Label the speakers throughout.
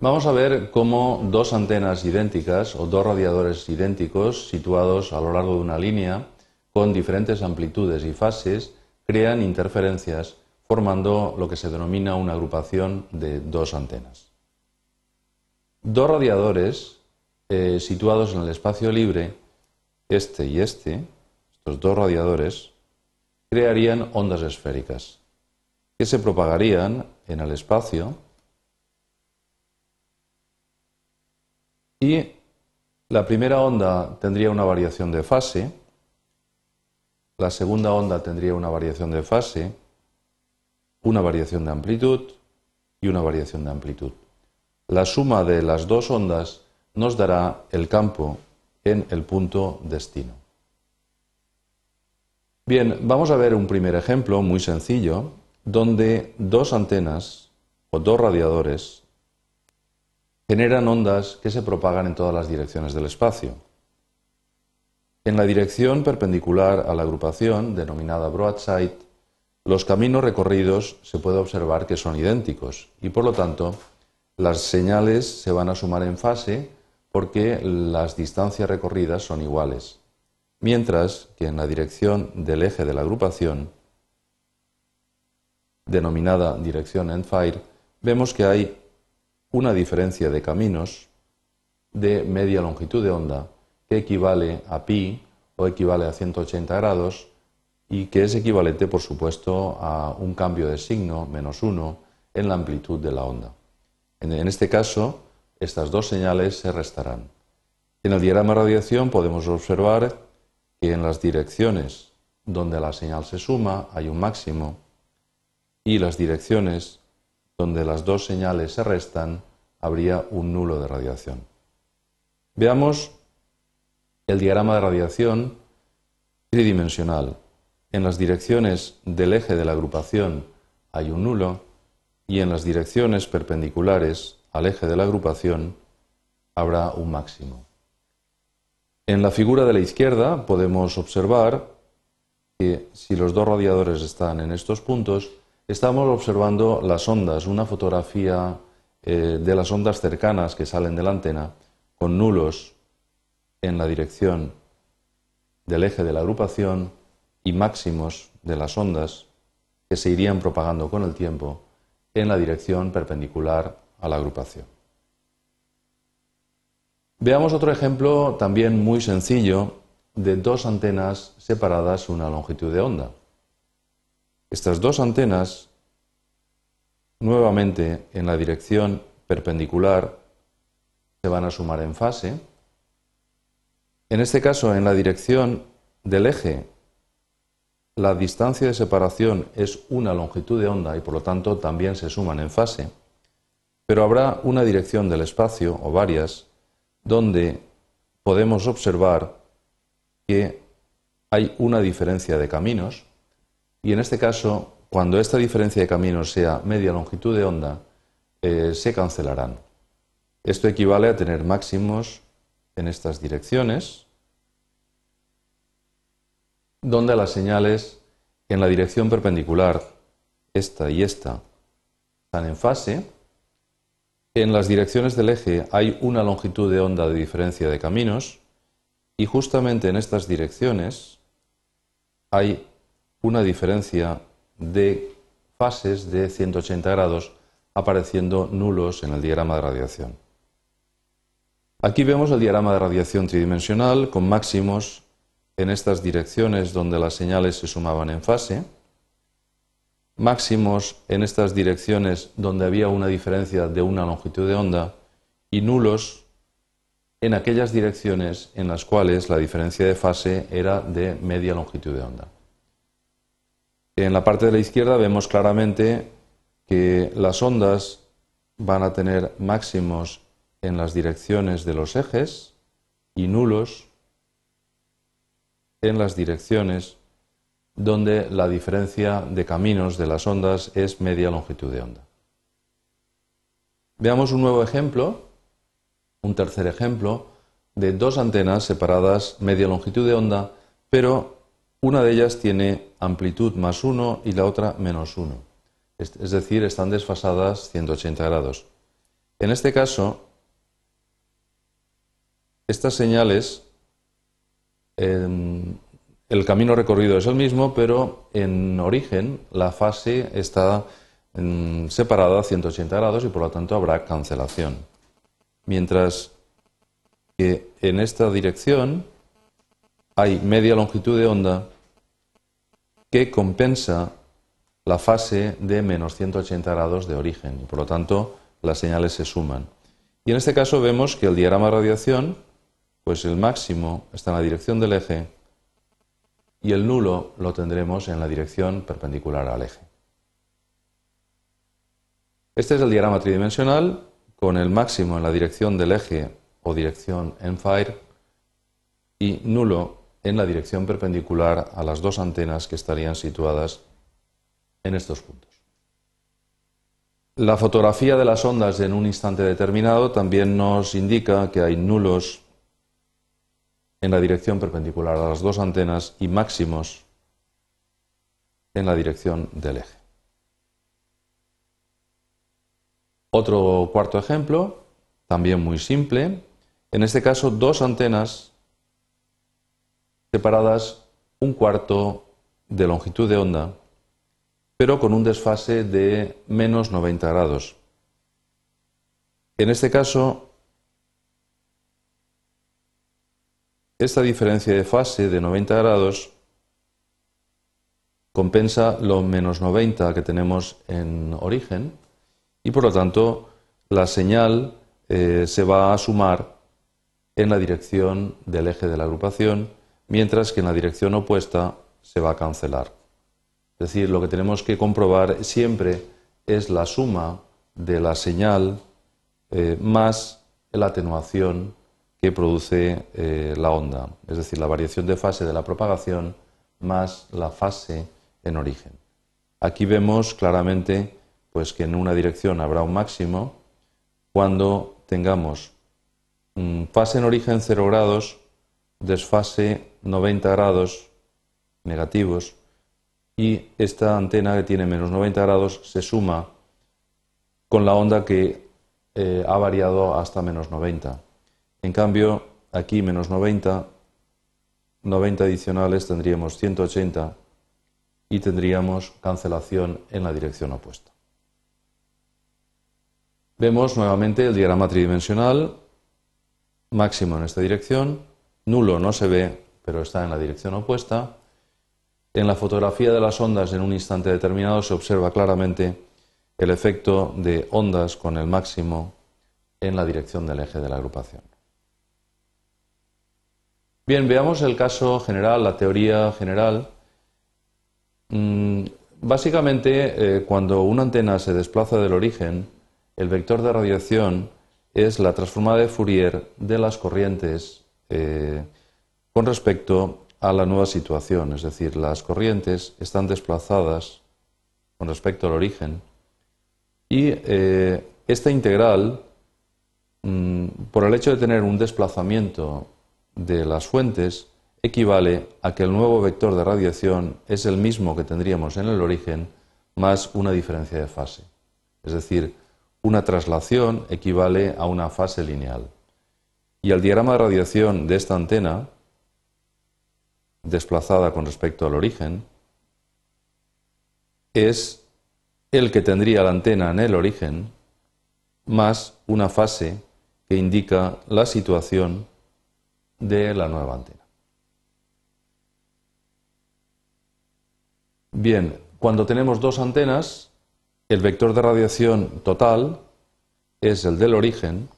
Speaker 1: Vamos a ver cómo dos antenas idénticas o dos radiadores idénticos situados a lo largo de una línea con diferentes amplitudes y fases crean interferencias formando lo que se denomina una agrupación de dos antenas. Dos radiadores eh, situados en el espacio libre, este y este, estos dos radiadores, crearían ondas esféricas que se propagarían en el espacio y la primera onda tendría una variación de fase, la segunda onda tendría una variación de fase, una variación de amplitud y una variación de amplitud. La suma de las dos ondas nos dará el campo en el punto destino. Bien, vamos a ver un primer ejemplo muy sencillo donde dos antenas o dos radiadores generan ondas que se propagan en todas las direcciones del espacio. En la dirección perpendicular a la agrupación, denominada broadside, los caminos recorridos se puede observar que son idénticos y por lo tanto las señales se van a sumar en fase porque las distancias recorridas son iguales, mientras que en la dirección del eje de la agrupación, denominada dirección end-fire, vemos que hay una diferencia de caminos de media longitud de onda que equivale a pi o equivale a 180 grados y que es equivalente, por supuesto, a un cambio de signo, menos uno, en la amplitud de la onda. En este caso, estas dos señales se restarán. En el diagrama de radiación podemos observar que en las direcciones donde la señal se suma hay un máximo y las direcciones donde las dos señales se restan habría un nulo de radiación. Veamos el diagrama de radiación tridimensional. En las direcciones del eje de la agrupación hay un nulo y en las direcciones perpendiculares al eje de la agrupación habrá un máximo. En la figura de la izquierda podemos observar que si los dos radiadores están en estos puntos, estamos observando las ondas, una fotografía eh, de las ondas cercanas que salen de la antena con nulos en la dirección del eje de la agrupación y máximos de las ondas que se irían propagando con el tiempo en la dirección perpendicular a la agrupación. Veamos otro ejemplo también muy sencillo de dos antenas separadas una longitud de onda. Estas dos antenas, nuevamente en la dirección perpendicular, se van a sumar en fase. En este caso, en la dirección del eje la distancia de separación es una longitud de onda y por lo tanto también se suman en fase, pero habrá una dirección del espacio o varias donde podemos observar que hay una diferencia de caminos y en este caso, cuando esta diferencia de caminos sea media longitud de onda, eh, se cancelarán. Esto equivale a tener máximos en estas direcciones donde las señales en la dirección perpendicular, esta y esta, están en fase. En las direcciones del eje hay una longitud de onda de diferencia de caminos y justamente en estas direcciones hay una diferencia de fases de 180 grados apareciendo nulos en el diagrama de radiación. Aquí vemos el diagrama de radiación tridimensional con máximos en estas direcciones donde las señales se sumaban en fase, máximos en estas direcciones donde había una diferencia de una longitud de onda y nulos en aquellas direcciones en las cuales la diferencia de fase era de media longitud de onda. En la parte de la izquierda vemos claramente que las ondas van a tener máximos en las direcciones de los ejes y nulos en las direcciones donde la diferencia de caminos de las ondas es media longitud de onda. Veamos un nuevo ejemplo, un tercer ejemplo, de dos antenas separadas media longitud de onda, pero una de ellas tiene amplitud más 1 y la otra menos 1. Es decir, están desfasadas 180 grados. En este caso, estas señales, em, el camino recorrido es el mismo, pero en origen la fase está em, separada a 180 grados y por lo tanto habrá cancelación. Mientras que en esta dirección hay media longitud de onda que compensa la fase de menos 180 grados de origen y por lo tanto las señales se suman. Y en este caso vemos que el diagrama de radiación, pues el máximo está en la dirección del eje y el nulo lo tendremos en la dirección perpendicular al eje. Este es el diagrama tridimensional con el máximo en la dirección del eje o dirección en fire y nulo en la dirección perpendicular a las dos antenas que estarían situadas en estos puntos. La fotografía de las ondas en un instante determinado también nos indica que hay nulos en la dirección perpendicular a las dos antenas y máximos en la dirección del eje. Otro cuarto ejemplo, también muy simple, en este caso dos antenas separadas un cuarto de longitud de onda, pero con un desfase de menos 90 grados. En este caso, esta diferencia de fase de 90 grados compensa lo menos 90 que tenemos en origen y por lo tanto la señal eh, se va a sumar en la dirección del eje de la agrupación mientras que en la dirección opuesta se va a cancelar. Es decir, lo que tenemos que comprobar siempre es la suma de la señal eh, más la atenuación que produce eh, la onda, es decir, la variación de fase de la propagación más la fase en origen. Aquí vemos claramente pues, que en una dirección habrá un máximo cuando tengamos fase en origen 0 grados, desfase 90 grados negativos y esta antena que tiene menos 90 grados se suma con la onda que eh, ha variado hasta menos 90. En cambio, aquí menos 90, 90 adicionales tendríamos 180 y tendríamos cancelación en la dirección opuesta. Vemos nuevamente el diagrama tridimensional, máximo en esta dirección, nulo no se ve pero está en la dirección opuesta. En la fotografía de las ondas en un instante determinado se observa claramente el efecto de ondas con el máximo en la dirección del eje de la agrupación. Bien, veamos el caso general, la teoría general. Mm, básicamente, eh, cuando una antena se desplaza del origen, el vector de radiación es la transformada de Fourier de las corrientes eh, con respecto a la nueva situación, es decir, las corrientes están desplazadas con respecto al origen y eh, esta integral, mm, por el hecho de tener un desplazamiento de las fuentes, equivale a que el nuevo vector de radiación es el mismo que tendríamos en el origen más una diferencia de fase. Es decir, una traslación equivale a una fase lineal. Y el diagrama de radiación de esta antena desplazada con respecto al origen, es el que tendría la antena en el origen más una fase que indica la situación de la nueva antena. Bien, cuando tenemos dos antenas, el vector de radiación total es el del origen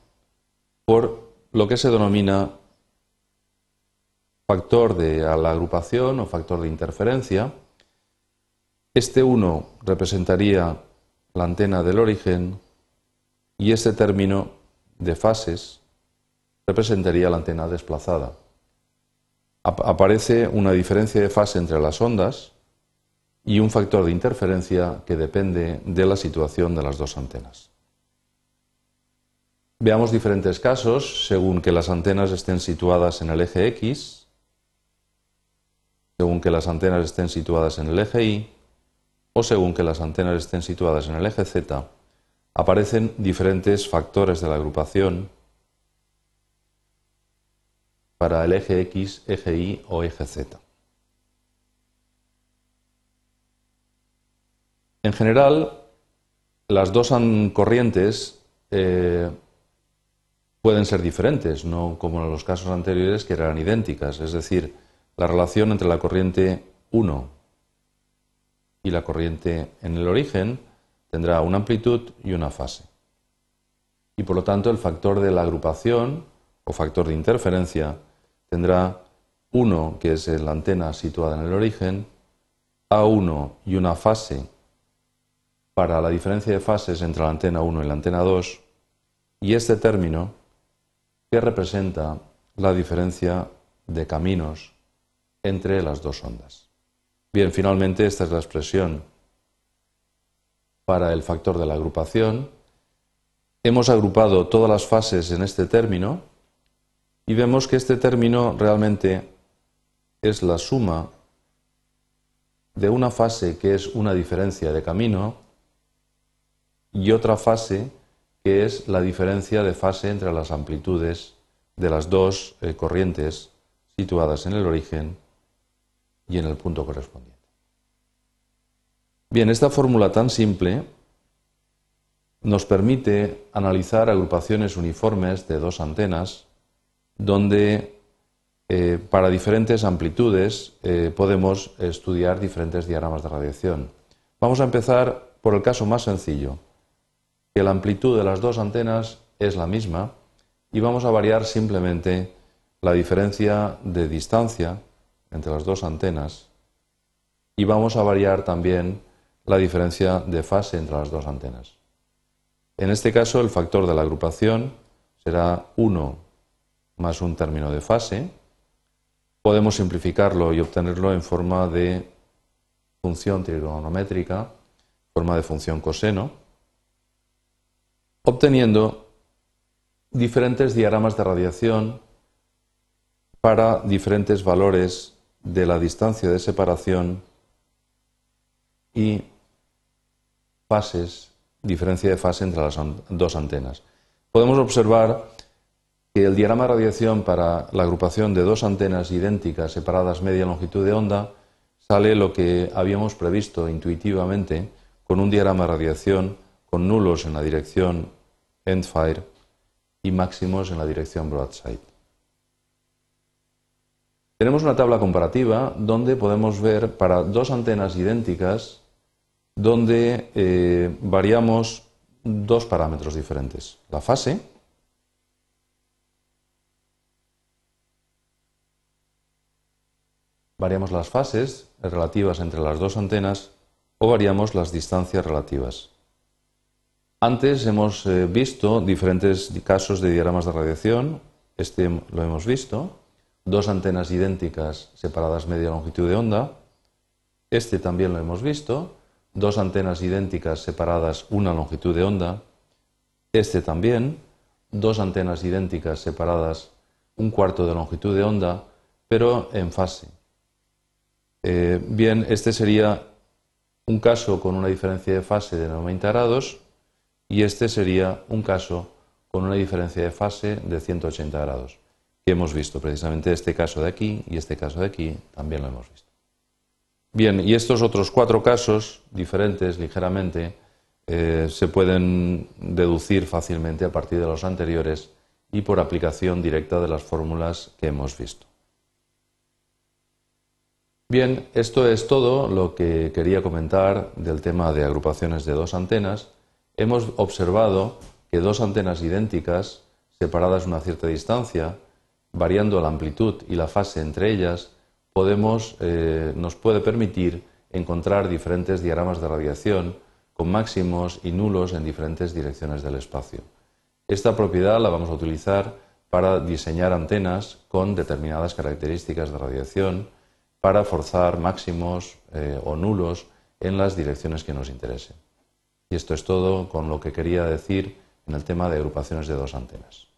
Speaker 1: por lo que se denomina factor de la agrupación o factor de interferencia. Este 1 representaría la antena del origen y este término de fases representaría la antena desplazada. aparece una diferencia de fase entre las ondas y un factor de interferencia que depende de la situación de las dos antenas. Veamos diferentes casos según que las antenas estén situadas en el eje X según que las antenas estén situadas en el eje Y o según que las antenas estén situadas en el eje Z aparecen diferentes factores de la agrupación para el eje X, eje Y o eje Z. En general, las dos corrientes eh, pueden ser diferentes, no como en los casos anteriores que eran idénticas. Es decir, la relación entre la corriente 1 y la corriente en el origen tendrá una amplitud y una fase. Y por lo tanto el factor de la agrupación o factor de interferencia tendrá 1, que es la antena situada en el origen, A1 y una fase para la diferencia de fases entre la antena 1 y la antena 2, y este término que representa la diferencia de caminos entre las dos ondas. Bien, finalmente esta es la expresión para el factor de la agrupación. Hemos agrupado todas las fases en este término y vemos que este término realmente es la suma de una fase que es una diferencia de camino y otra fase que es la diferencia de fase entre las amplitudes de las dos eh, corrientes situadas en el origen y en el punto correspondiente. Bien, esta fórmula tan simple nos permite analizar agrupaciones uniformes de dos antenas donde eh, para diferentes amplitudes eh, podemos estudiar diferentes diagramas de radiación. Vamos a empezar por el caso más sencillo, que la amplitud de las dos antenas es la misma y vamos a variar simplemente la diferencia de distancia entre las dos antenas y vamos a variar también la diferencia de fase entre las dos antenas. En este caso el factor de la agrupación será 1 más un término de fase. Podemos simplificarlo y obtenerlo en forma de función trigonométrica, forma de función coseno obteniendo diferentes diagramas de radiación para diferentes valores de la distancia de separación y fases, diferencia de fase entre las dos antenas. Podemos observar que el diagrama de radiación para la agrupación de dos antenas idénticas separadas media longitud de onda sale lo que habíamos previsto intuitivamente con un diagrama de radiación con nulos en la dirección endfire y máximos en la dirección broadside. Tenemos una tabla comparativa donde podemos ver para dos antenas idénticas donde eh, variamos dos parámetros diferentes. La fase, variamos las fases relativas entre las dos antenas o variamos las distancias relativas. Antes hemos eh, visto diferentes casos de diagramas de radiación. Este lo hemos visto. Dos antenas idénticas separadas media longitud de onda. Este también lo hemos visto. Dos antenas idénticas separadas una longitud de onda. Este también. Dos antenas idénticas separadas un cuarto de longitud de onda, pero en fase. Eh, bien, este sería un caso con una diferencia de fase de 90 grados y este sería un caso con una diferencia de fase de 180 grados, que hemos visto precisamente este caso de aquí y este caso de aquí también lo hemos visto. Bien, y estos otros cuatro casos diferentes ligeramente eh, se pueden deducir fácilmente a partir de los anteriores y por aplicación directa de las fórmulas que hemos visto. Bien, esto es todo lo que quería comentar del tema de agrupaciones de dos antenas hemos observado que dos antenas idénticas, separadas una cierta distancia, variando la amplitud y la fase entre ellas, eh, nos puede permitir encontrar diferentes diagramas de radiación con máximos y nulos en diferentes direcciones del espacio. Esta propiedad la vamos a utilizar para diseñar antenas con determinadas características de radiación para forzar máximos eh, o nulos en las direcciones que nos interesen. Y esto es todo con lo que quería decir en el tema de agrupaciones de dos antenas.